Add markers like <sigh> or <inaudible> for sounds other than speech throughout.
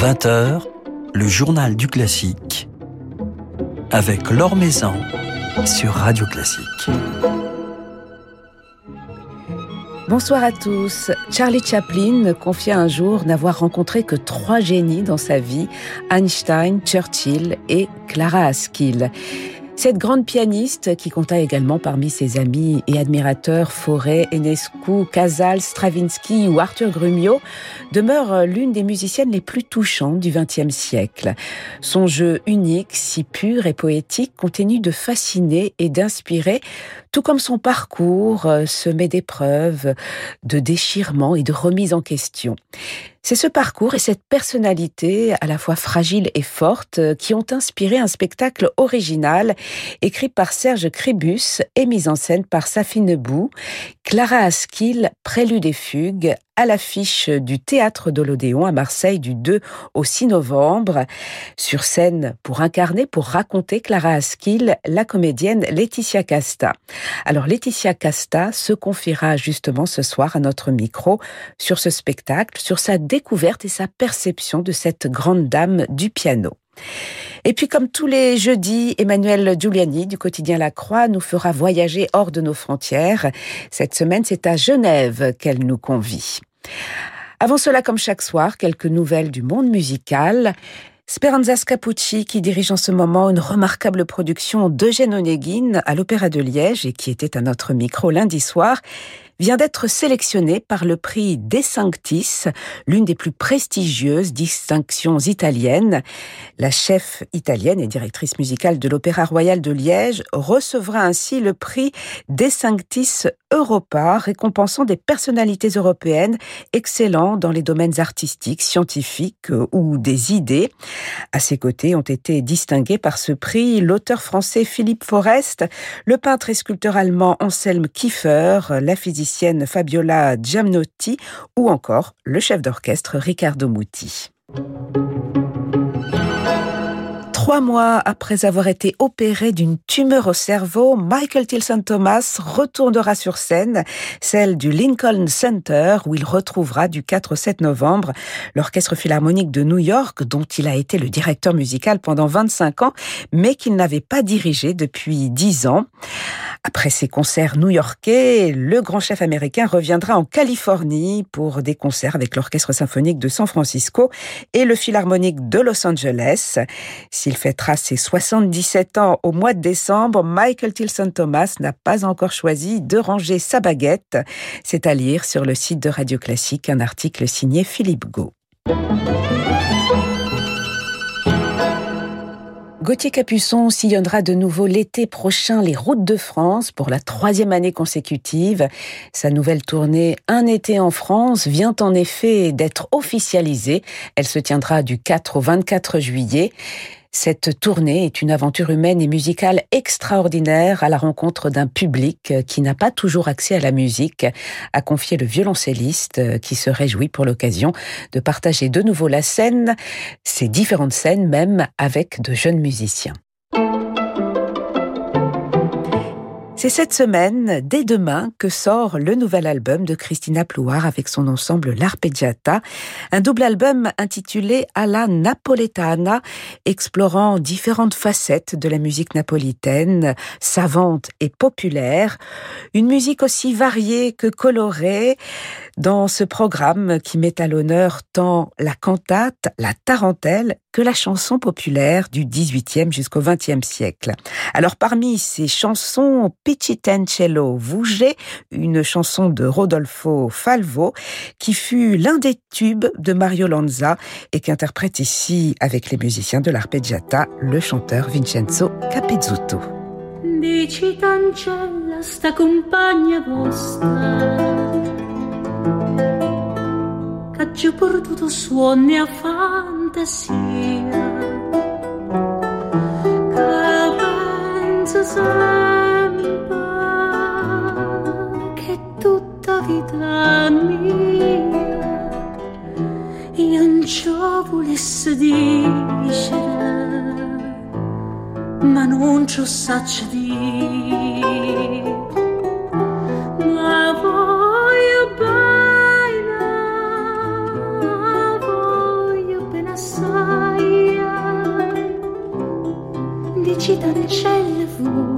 20h, le journal du classique avec Laure Maison sur Radio Classique. Bonsoir à tous. Charlie Chaplin confia un jour n'avoir rencontré que trois génies dans sa vie, Einstein, Churchill et Clara Askill. Cette grande pianiste, qui compta également parmi ses amis et admirateurs Fauré, Enescu, Casals, Stravinsky ou Arthur Grumio, demeure l'une des musiciennes les plus touchantes du XXe siècle. Son jeu unique, si pur et poétique, continue de fasciner et d'inspirer, tout comme son parcours euh, semé d'épreuves, de déchirements et de remises en question. C'est ce parcours et cette personnalité à la fois fragile et forte euh, qui ont inspiré un spectacle original écrit par Serge Crébus et mis en scène par Safi Nebou, Clara Askill, Prélude et Fugue, à l'affiche du Théâtre de l'Odéon à Marseille du 2 au 6 novembre. Sur scène pour incarner, pour raconter Clara Askill, la comédienne Laetitia Casta. Alors Laetitia Casta se confiera justement ce soir à notre micro sur ce spectacle, sur sa découverte et sa perception de cette grande dame du piano. Et puis, comme tous les jeudis, Emmanuel Giuliani du quotidien La Croix nous fera voyager hors de nos frontières. Cette semaine, c'est à Genève qu'elle nous convie. Avant cela, comme chaque soir, quelques nouvelles du monde musical. Speranza Scapucci, qui dirige en ce moment une remarquable production d'Eugène Onegin à l'Opéra de Liège et qui était à notre micro lundi soir, vient d'être sélectionné par le prix De Sanctis, l'une des plus prestigieuses distinctions italiennes. La chef italienne et directrice musicale de l'Opéra Royal de Liège recevra ainsi le prix De Sanctis Europa, récompensant des personnalités européennes excellentes dans les domaines artistiques, scientifiques ou des idées. À ses côtés ont été distingués par ce prix l'auteur français Philippe Forest, le peintre et sculpteur allemand Anselm Kiefer, la physicienne Fabiola Giamnotti ou encore le chef d'orchestre Riccardo Muti. Trois mois après avoir été opéré d'une tumeur au cerveau, Michael Tilson Thomas retournera sur scène, celle du Lincoln Center, où il retrouvera du 4 au 7 novembre l'Orchestre Philharmonique de New York, dont il a été le directeur musical pendant 25 ans, mais qu'il n'avait pas dirigé depuis 10 ans. Après ses concerts new-yorkais, le grand chef américain reviendra en Californie pour des concerts avec l'Orchestre symphonique de San Francisco et le Philharmonique de Los Angeles. S'il fêtera ses 77 ans au mois de décembre, Michael Tilson Thomas n'a pas encore choisi de ranger sa baguette. C'est à lire sur le site de Radio Classique un article signé Philippe Gau. Gauthier Capuçon sillonnera de nouveau l'été prochain les routes de France pour la troisième année consécutive. Sa nouvelle tournée Un été en France vient en effet d'être officialisée. Elle se tiendra du 4 au 24 juillet. Cette tournée est une aventure humaine et musicale extraordinaire à la rencontre d'un public qui n'a pas toujours accès à la musique, a confié le violoncelliste qui se réjouit pour l'occasion de partager de nouveau la scène, ces différentes scènes même avec de jeunes musiciens. C'est cette semaine, dès demain, que sort le nouvel album de Christina Plouard avec son ensemble L'Arpeggiata, un double album intitulé Alla Napoletana, explorant différentes facettes de la musique napolitaine, savante et populaire, une musique aussi variée que colorée, dans ce programme qui met à l'honneur tant la cantate, la tarentelle que la chanson populaire du 18e jusqu'au 20e siècle. Alors parmi ces chansons, Piccitencello Vouge, une chanson de Rodolfo Falvo, qui fut l'un des tubes de Mario Lanza et qu'interprète ici avec les musiciens de l'arpeggiata le chanteur Vincenzo sempre stampa che tutta vita mia io non ciò volesse dire ma non ciò sacce dire. Ma voglio bene voglio bene assai. Dici dalle celle voi.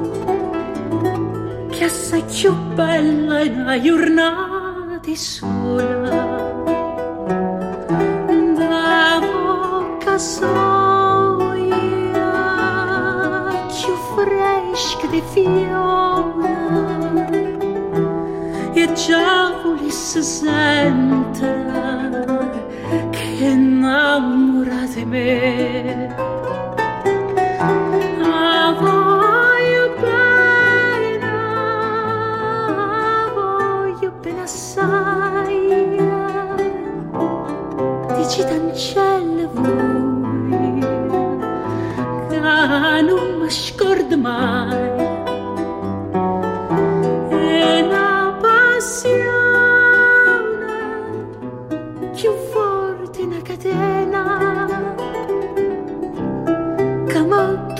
che assai più bella in una giornata sola da bocca soia più fresca di fiore. E già volesse sentere che innamora di me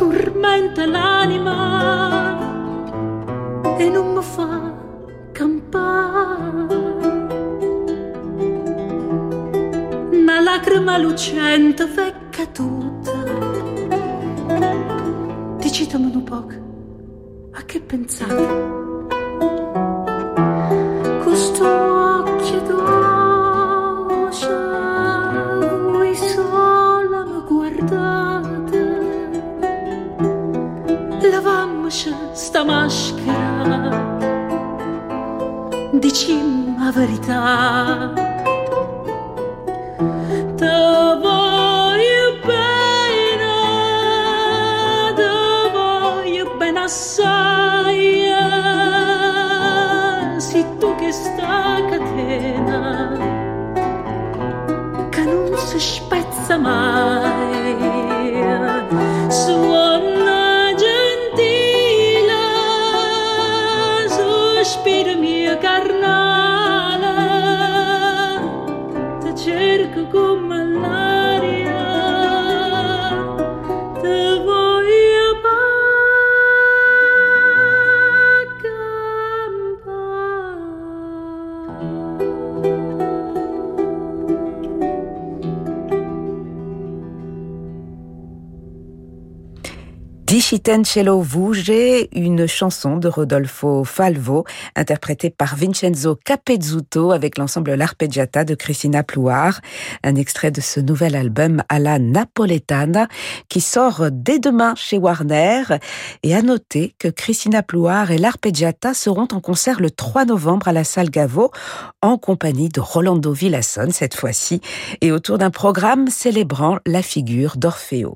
mi tormenta l'anima e non mi fa campare. Una lacrima lucente vecchia tutta. Dicitemi un po', a che pensate? Lavammoci sta maschera, dicimmi la verità. Te voglio bene, te voglio bene assai. Si tu che sta catena, che non si spezza mai. Discitencello Vuge, une chanson de Rodolfo Falvo, interprétée par Vincenzo Capezzuto avec l'ensemble L'Arpeggiata de Christina Plouard, un extrait de ce nouvel album à la Napoletana qui sort dès demain chez Warner. Et à noter que Christina Plouard et L'Arpeggiata seront en concert le 3 novembre à la salle Gaveau en compagnie de Rolando Villasson cette fois-ci et autour d'un programme célébrant la figure d'Orfeo.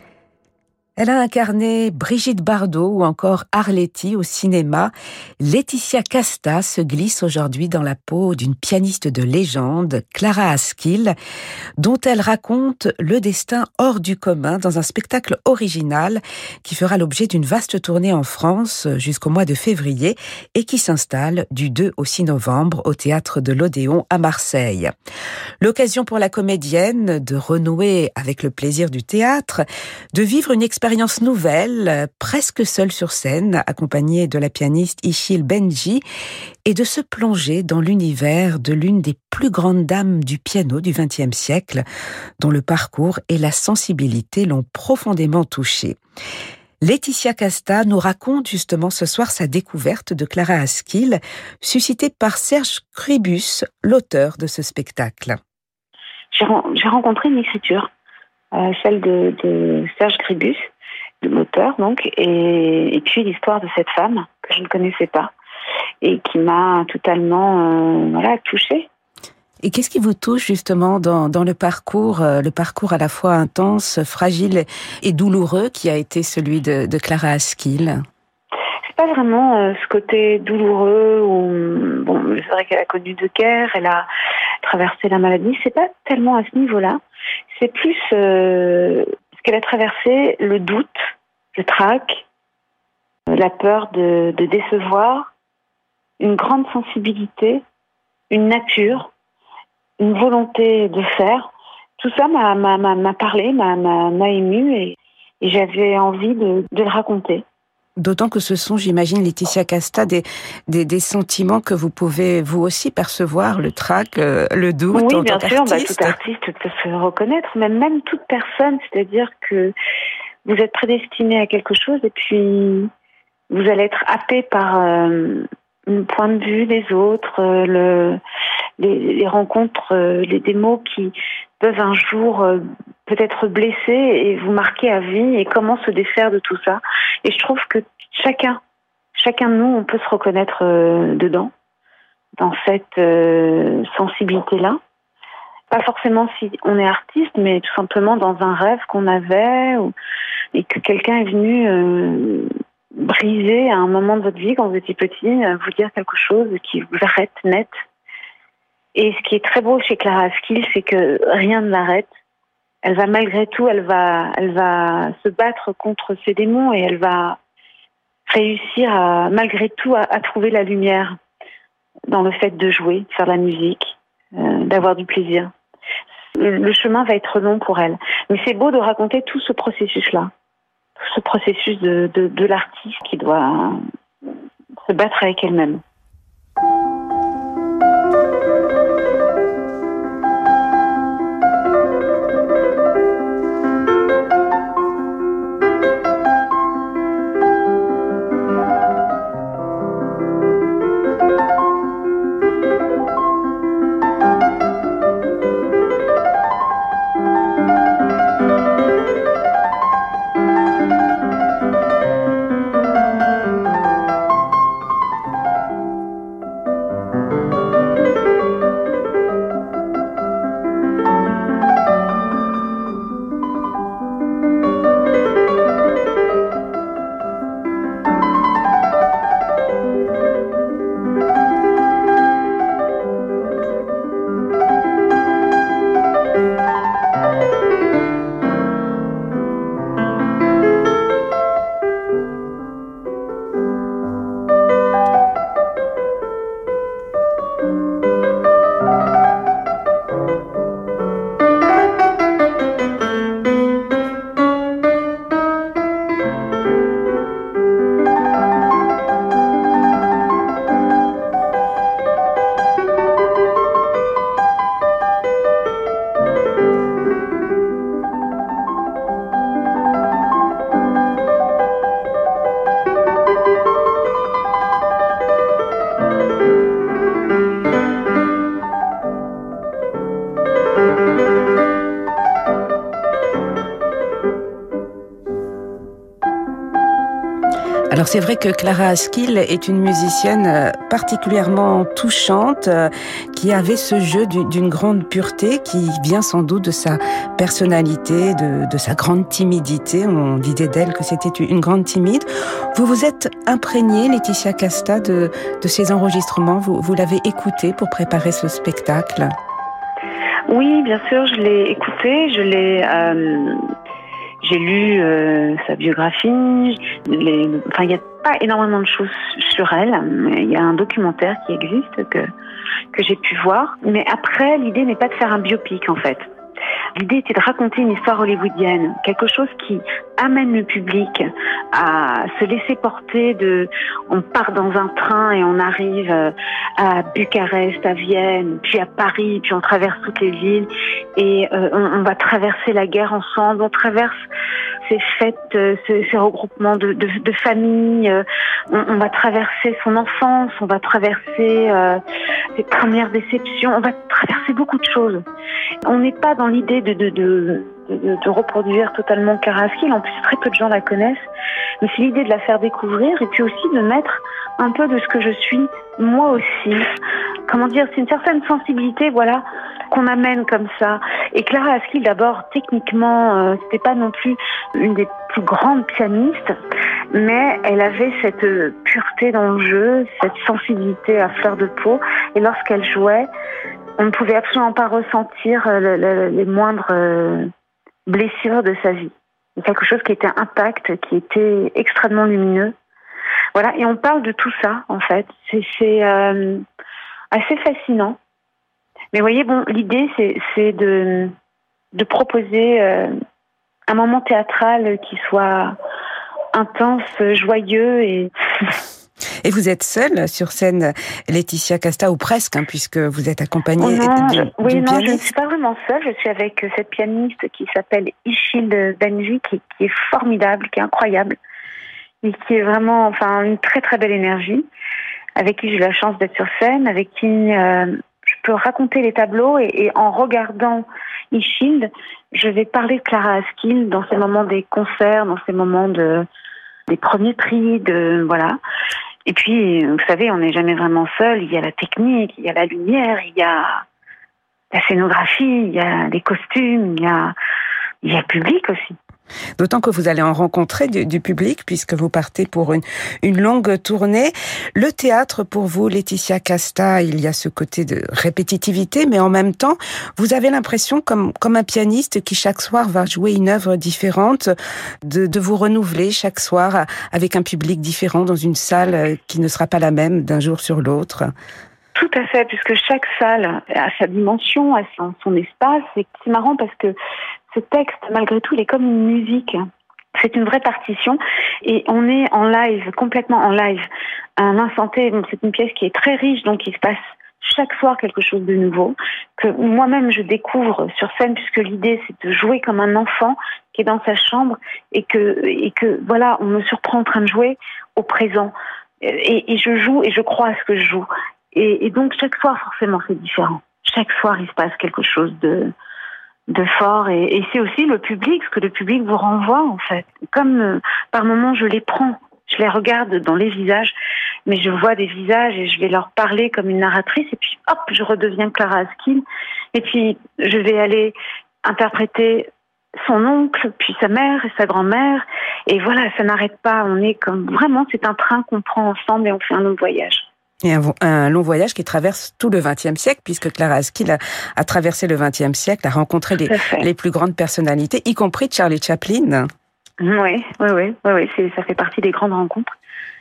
Elle a incarné Brigitte Bardot ou encore Arletty au cinéma. Laetitia Casta se glisse aujourd'hui dans la peau d'une pianiste de légende, Clara Askill, dont elle raconte le destin hors du commun dans un spectacle original qui fera l'objet d'une vaste tournée en France jusqu'au mois de février et qui s'installe du 2 au 6 novembre au théâtre de l'Odéon à Marseille. L'occasion pour la comédienne de renouer avec le plaisir du théâtre, de vivre une expérience nouvelle, presque seule sur scène, accompagnée de la pianiste Ishil Benji, et de se plonger dans l'univers de l'une des plus grandes dames du piano du XXe siècle, dont le parcours et la sensibilité l'ont profondément touchée. Laetitia Casta nous raconte justement ce soir sa découverte de Clara Askill, suscitée par Serge Cribus, l'auteur de ce spectacle. J'ai rencontré une écriture, euh, celle de, de Serge Gribus, l'auteur donc, et, et puis l'histoire de cette femme que je ne connaissais pas et qui m'a totalement euh, voilà touchée. Et qu'est-ce qui vous touche justement dans, dans le parcours, euh, le parcours à la fois intense, fragile et douloureux qui a été celui de, de Clara Askill C'est pas vraiment euh, ce côté douloureux où bon, c'est vrai qu'elle a connu de guerre, elle a traversé la maladie. C'est pas tellement à ce niveau-là. C'est plus qu'elle a traversé, le doute, le trac, la peur de, décevoir, une grande sensibilité, une nature, une volonté de faire. Tout ça m'a, parlé, m'a, ému et, et j'avais envie de, le raconter. D'autant que ce sont, j'imagine, Laetitia Casta, des, des, sentiments que vous pouvez vous aussi percevoir, le trac, euh, le doute. Oui, bien sûr, bah, tout artiste peut se reconnaître, mais même toute personne, c'est-à-dire que vous êtes prédestiné à quelque chose et puis vous allez être happé par euh, un point de vue des autres, euh, le, les, rencontres, les, des mots qui peuvent un jour peut-être blessé et vous marquer à vie et comment se défaire de tout ça. Et je trouve que chacun, chacun de nous, on peut se reconnaître euh, dedans, dans cette euh, sensibilité-là. Pas forcément si on est artiste, mais tout simplement dans un rêve qu'on avait et que quelqu'un est venu euh, briser à un moment de votre vie quand vous étiez petit, vous dire quelque chose qui vous arrête net. Et ce qui est très beau chez Clara Askill, c'est que rien ne l'arrête elle va malgré tout, elle va, elle va se battre contre ses démons et elle va réussir à, malgré tout à, trouver la lumière dans le fait de jouer, de faire de la musique, euh, d'avoir du plaisir. Le, chemin va être long pour elle. Mais c'est beau de raconter tout ce processus-là, tout ce processus de, de, de l'artiste qui doit se battre avec elle-même. Alors c'est vrai que Clara Askill est une musicienne euh, particulièrement touchante, euh, qui avait ce jeu d'une grande pureté qui vient sans doute de sa personnalité, de, sa grande timidité. On disait d'elle que c'était une grande timide. Vous vous êtes imprégnée, Laetitia Casta, de, de ces enregistrements. Vous, l'avez écouté pour préparer ce spectacle? Oui, bien sûr, je l'ai écouté, je l'ai euh, j'ai lu euh, sa biographie. Les, enfin, il n'y a pas énormément de choses sur elle. Il y a un documentaire qui existe que que j'ai pu voir. Mais après, l'idée n'est pas de faire un biopic en fait. L'idée était de raconter une histoire hollywoodienne, quelque chose qui amène le public à se laisser porter de, on part dans un train et on arrive à Bucarest, à Vienne, puis à Paris, puis on traverse toutes les villes. Et euh, on, va traverser la guerre ensemble, on traverse ces fêtes, euh, ces, regroupements de, de, familles, euh, on, va traverser son enfance, on va traverser ses premières déceptions, on va traverser beaucoup de choses. On n'est pas dans l'idée de, de, reproduire totalement Karaskil. En plus, très peu de gens la connaissent. Mais c'est l'idée de la faire découvrir et puis aussi de mettre un peu de ce que je suis moi aussi. Comment dire, c'est une certaine sensibilité, voilà, qu'on amène comme ça. Et Clara Askill, d'abord, techniquement, euh, c'était pas non plus une des plus grandes pianistes, mais elle avait cette pureté dans le jeu, cette sensibilité à fleur de peau. Et lorsqu'elle jouait, on ne pouvait absolument pas ressentir euh, les moindres euh, blessures de sa vie. Quelque chose qui était intact, qui était extrêmement lumineux. Voilà, et on parle de tout ça, en fait. C'est euh, assez fascinant. Mais voyez, bon, l'idée, c'est de, de proposer un moment théâtral qui soit intense, joyeux et <laughs> Et vous êtes seule sur scène, Laetitia Casta, ou presque, hein, puisque vous êtes accompagnée Oh non, je- oui, non, je ne suis pas vraiment seule. Je suis avec cette pianiste qui s'appelle Ishild Benji, qui, qui est formidable, qui est incroyable, et qui est vraiment, enfin, une très très belle énergie, avec qui j'ai eu la chance d'être sur scène, avec qui euh, je peux raconter les tableaux et, et en regardant Ishild, je vais parler de Clara Askill dans ces moments des concerts, dans ces moments de des premiers prix, de voilà. Et puis, vous savez, on n'est jamais vraiment seul. Il y a la technique, il y a la lumière, il y a la scénographie, il y a les costumes, il y a, il public aussi. D'autant que vous allez en rencontrer du, du public puisque vous partez pour une, une longue tournée. Le théâtre, pour vous, Laetitia Casta, il y a ce côté de répétitivité, mais en même temps, vous avez l'impression, comme, comme un pianiste qui chaque soir va jouer une œuvre différente, de, de vous renouveler chaque soir avec un public différent dans une salle euh, qui ne sera pas la même d'un jour sur l'autre. Tout à fait, puisque chaque salle a sa dimension, a son, espace. Et c'est marrant parce que ce texte, malgré tout, il est comme une musique. C'est une vraie partition et on est en live, complètement en live. Un instant T, c'est une pièce qui est très riche, donc il se passe chaque soir quelque chose de nouveau que moi-même je découvre sur scène puisque l'idée c'est de jouer comme un enfant qui est dans sa chambre et que et que voilà on me surprend en train de jouer au présent et je joue et je crois à ce que je joue et, donc chaque soir forcément c'est différent. Chaque soir il se passe quelque chose de fort. Et, et c'est aussi le public ce que le public vous renvoie en fait. Comme euh, par moments je les prends je les regarde dans les visages mais je vois des visages et je vais leur parler comme une narratrice. Et puis hop je redeviens Clara Askill et puis je vais aller interpréter son oncle puis sa mère et sa grand-mère. Et voilà ça n'arrête pas. On est comme vraiment c'est un train qu'on prend ensemble et on fait un long voyage Et un, long voyage qui traverse tout le XXe siècle, puisque Clara Askill a, a traversé le XXe siècle, a rencontré les, les plus grandes personnalités, y compris Charlie Chaplin. Oui, oui, oui, oui, ça fait partie des grandes rencontres,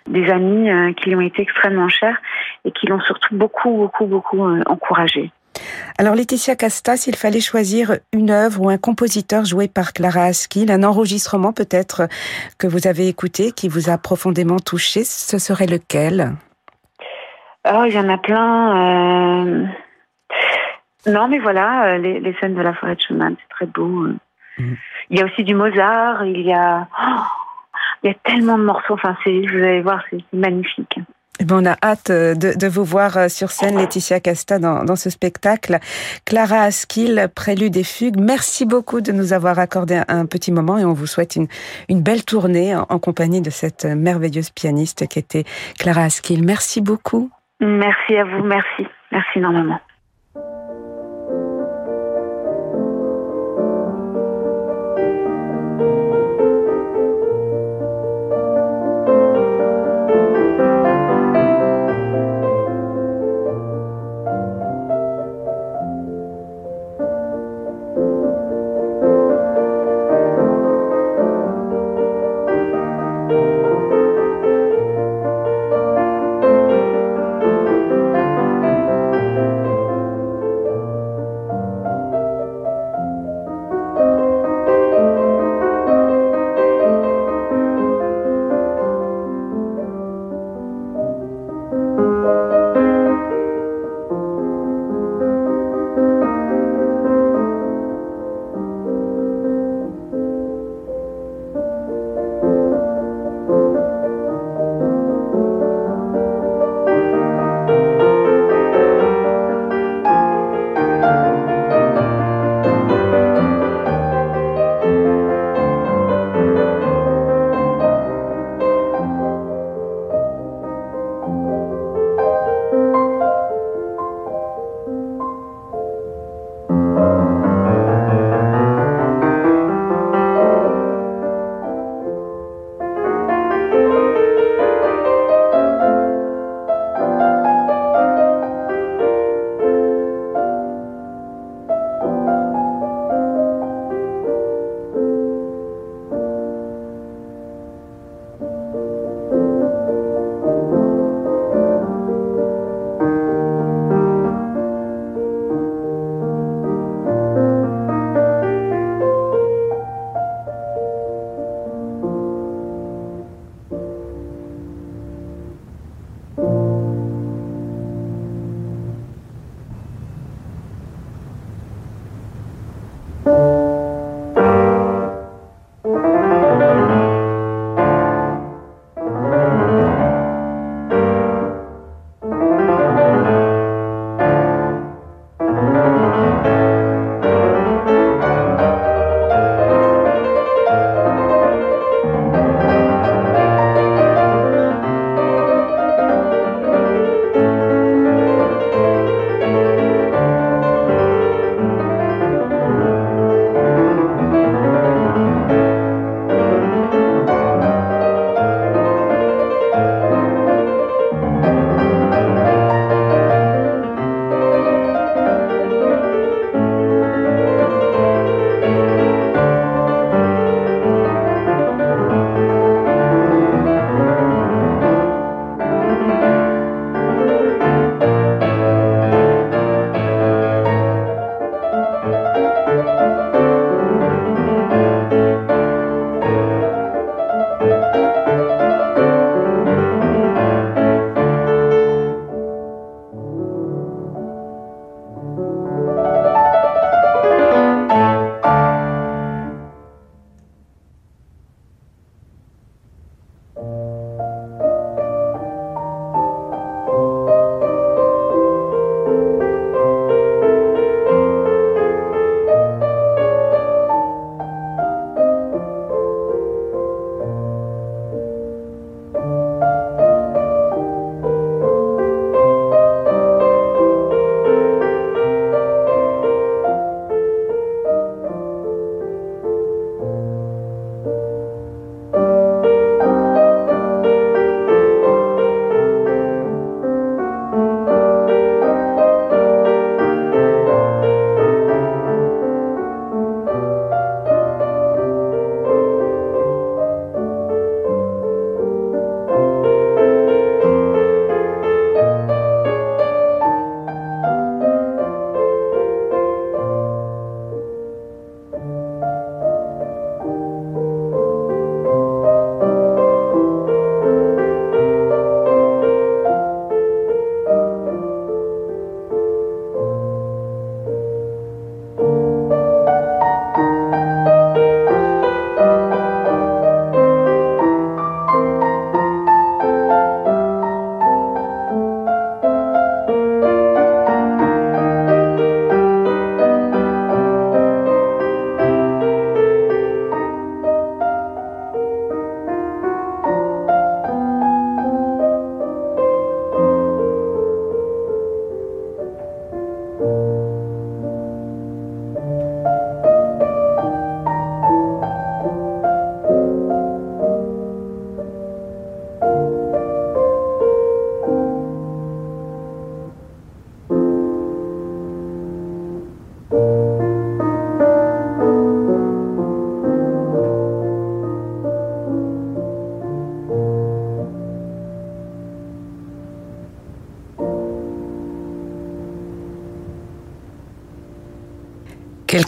des amis euh, qui lui ont été extrêmement chers et qui l'ont surtout beaucoup, beaucoup, beaucoup euh, encouragé. Alors Laetitia Casta, s'il fallait choisir une œuvre ou un compositeur joué par Clara Askill, un enregistrement peut-être que vous avez écouté, qui vous a profondément touché, ce serait lequel? Oh, il y en a plein. euh, Non, mais voilà, euh, les, les scènes de la forêt de Schumann, c'est très beau. euh. Mhm. Il y a aussi du Mozart, il y a... oh, il y a tellement de morceaux, enfin, c'est, vous allez voir, c'est, magnifique. Eh ben, on a hâte de, de vous voir sur scène, Laetitia Casta, dans, dans ce spectacle. Clara Askill, Prélude et Fugue, merci beaucoup de nous avoir accordé un, un petit moment et on vous souhaite une, une belle tournée en, en compagnie de cette merveilleuse pianiste qui était Clara Askill. Merci beaucoup. Merci à vous, merci. Merci énormément.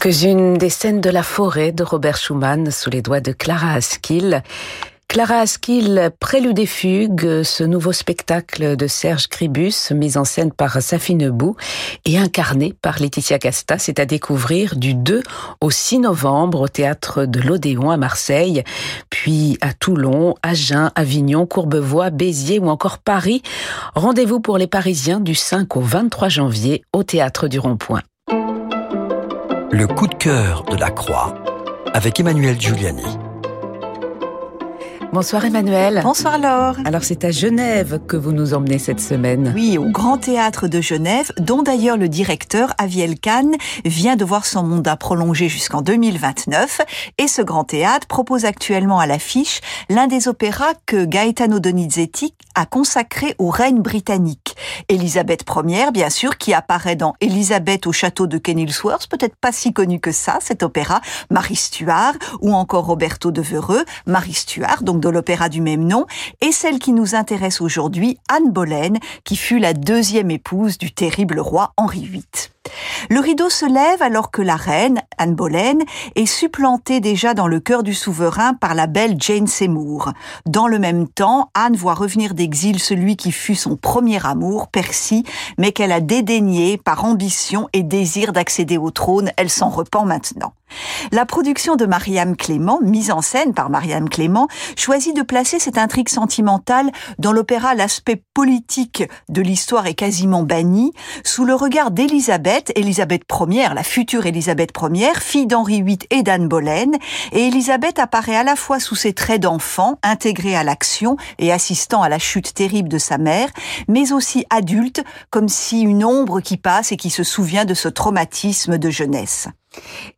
Quelques-unes des scènes de la forêt de Robert Schumann sous les doigts de Clara Askill. Clara Askill, Prélude et Fugue, ce nouveau spectacle de Serge Cribus, mis en scène par Safi Nebou et incarné par Laetitia Casta, c'est à découvrir du 2 au 6 novembre au théâtre de l'Odéon à Marseille, puis à Toulon, Agen, Avignon, Courbevoie, Béziers ou encore Paris. Rendez-vous pour les Parisiens du 5 au 23 janvier au théâtre du Rond-Point. Le coup de cœur de la Croix avec Emmanuel Giuliani. Bonsoir Emmanuel. Bonsoir Laure. Alors c'est à Genève que vous nous emmenez cette semaine. Oui, au Grand Théâtre de Genève, dont d'ailleurs le directeur Aviel Kahn vient de voir son mandat prolongé jusqu'en 2029. Et ce Grand Théâtre propose actuellement à l'affiche l'un des opéras que Gaetano Donizetti a consacré aux reines britanniques. Elisabeth Ier, bien sûr, qui apparaît dans Elisabeth au château de Kenilsworth, peut-être pas si connu que ça, cet opéra, Marie Stuart, ou encore Roberto de Vereux, Marie Stuart, donc de l'opéra du même nom, et celle qui nous intéresse aujourd'hui, Anne Boleyn, qui fut la deuxième épouse du terrible roi Henri VIII. Le rideau se lève alors que la reine, Anne Boleyn, est supplantée déjà dans le cœur du souverain par la belle Jane Seymour. Dans le même temps, Anne voit revenir d'exil celui qui fut son premier amour, Percy, mais qu'elle a dédaigné par ambition et désir d'accéder au trône. Elle s'en repent maintenant. La production de Mariam Clément, mise en scène par Mariam Clément, choisit de placer cette intrigue sentimentale dans l'opéra L'aspect politique de l'histoire est quasiment banni, sous le regard d'Élisabeth, Élisabeth Ier, la future Élisabeth Ier, fille d'Henri VIII et d'Anne Boleyn, et Élisabeth apparaît à la fois sous ses traits d'enfant, intégrée à l'action et assistant à la chute terrible de sa mère, mais aussi adulte, comme si une ombre qui passe et qui se souvient de ce traumatisme de jeunesse.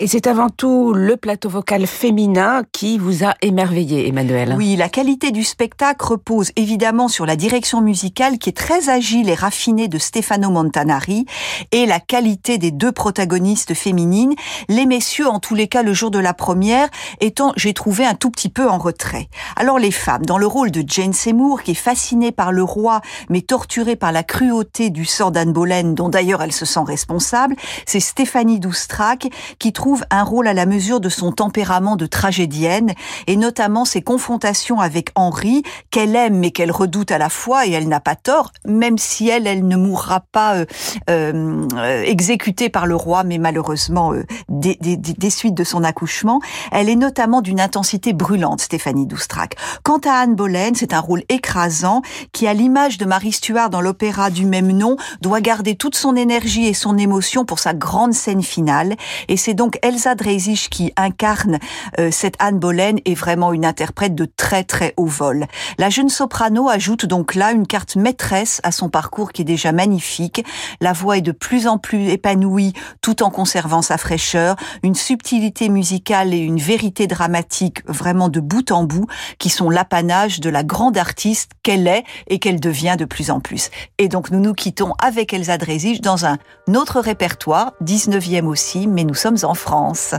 Et c'est avant tout le plateau vocal féminin qui vous a émerveillé, Emmanuel. Oui, la qualité du spectacle repose évidemment sur la direction musicale qui est très agile et raffinée de Stefano Montanari et la qualité des deux protagonistes féminines, les messieurs en tous les cas le jour de la première étant, j'ai trouvé, un tout petit peu en retrait. Alors les femmes, dans le rôle de Jane Seymour qui est fascinée par le roi mais torturée par la cruauté du sort d'Anne Boleyn dont d'ailleurs elle se sent responsable, c'est Stéphanie Doustrac qui trouve un rôle à la mesure de son tempérament de tragédienne et notamment ses confrontations avec Henri, qu'elle aime mais qu'elle redoute à la fois et elle n'a pas tort, même si elle, elle ne mourra pas euh, euh, exécutée par le roi, mais malheureusement euh, des, des, des, suites de son accouchement. Elle est notamment d'une intensité brûlante, Stéphanie Doustrac. Quant à Anne Boleyn, c'est un rôle écrasant qui, à l'image de Marie Stuart dans l'opéra du même nom, doit garder toute son énergie et son émotion pour sa grande scène finale. C'est donc Elsa Dreisig qui incarne euh, cette Anne Boleyn est vraiment une interprète de très très haut vol. La jeune soprano ajoute donc là une carte maîtresse à son parcours qui est déjà magnifique. La voix est de plus en plus épanouie tout en conservant sa fraîcheur, une subtilité musicale et une vérité dramatique vraiment de bout en bout qui sont l'apanage de la grande artiste qu'elle est et qu'elle devient de plus en plus. Et donc nous nous quittons avec Elsa Dreisig dans un autre répertoire, 19e aussi, mais nous sommes en France.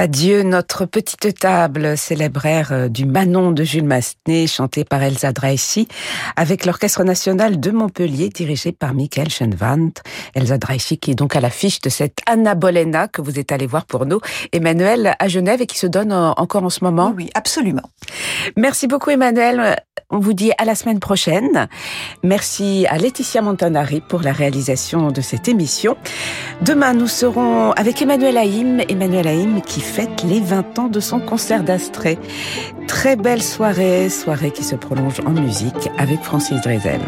Adieu notre petite table, célébraire euh, du Manon de Jules Massenet, chanté par Elsa Dreischi, avec l'Orchestre National de Montpellier, dirigé par Michael Schoenwandt. Elsa Dreischi qui est donc à l'affiche de cette Anna Bolena que vous êtes allé voir pour nous, Emmanuel à Genève et qui se donne encore en ce moment. Oui, absolument. Merci beaucoup Emmanuel. On vous dit à la semaine prochaine. Merci à Laetitia Montanari pour la réalisation de cette émission. Demain, nous serons avec Emmanuel Haïm. Emmanuel Haïm qui fête les 20 ans de son concert d'Astrée. Très belle soirée, soirée qui se prolonge en musique avec Francis Drezel.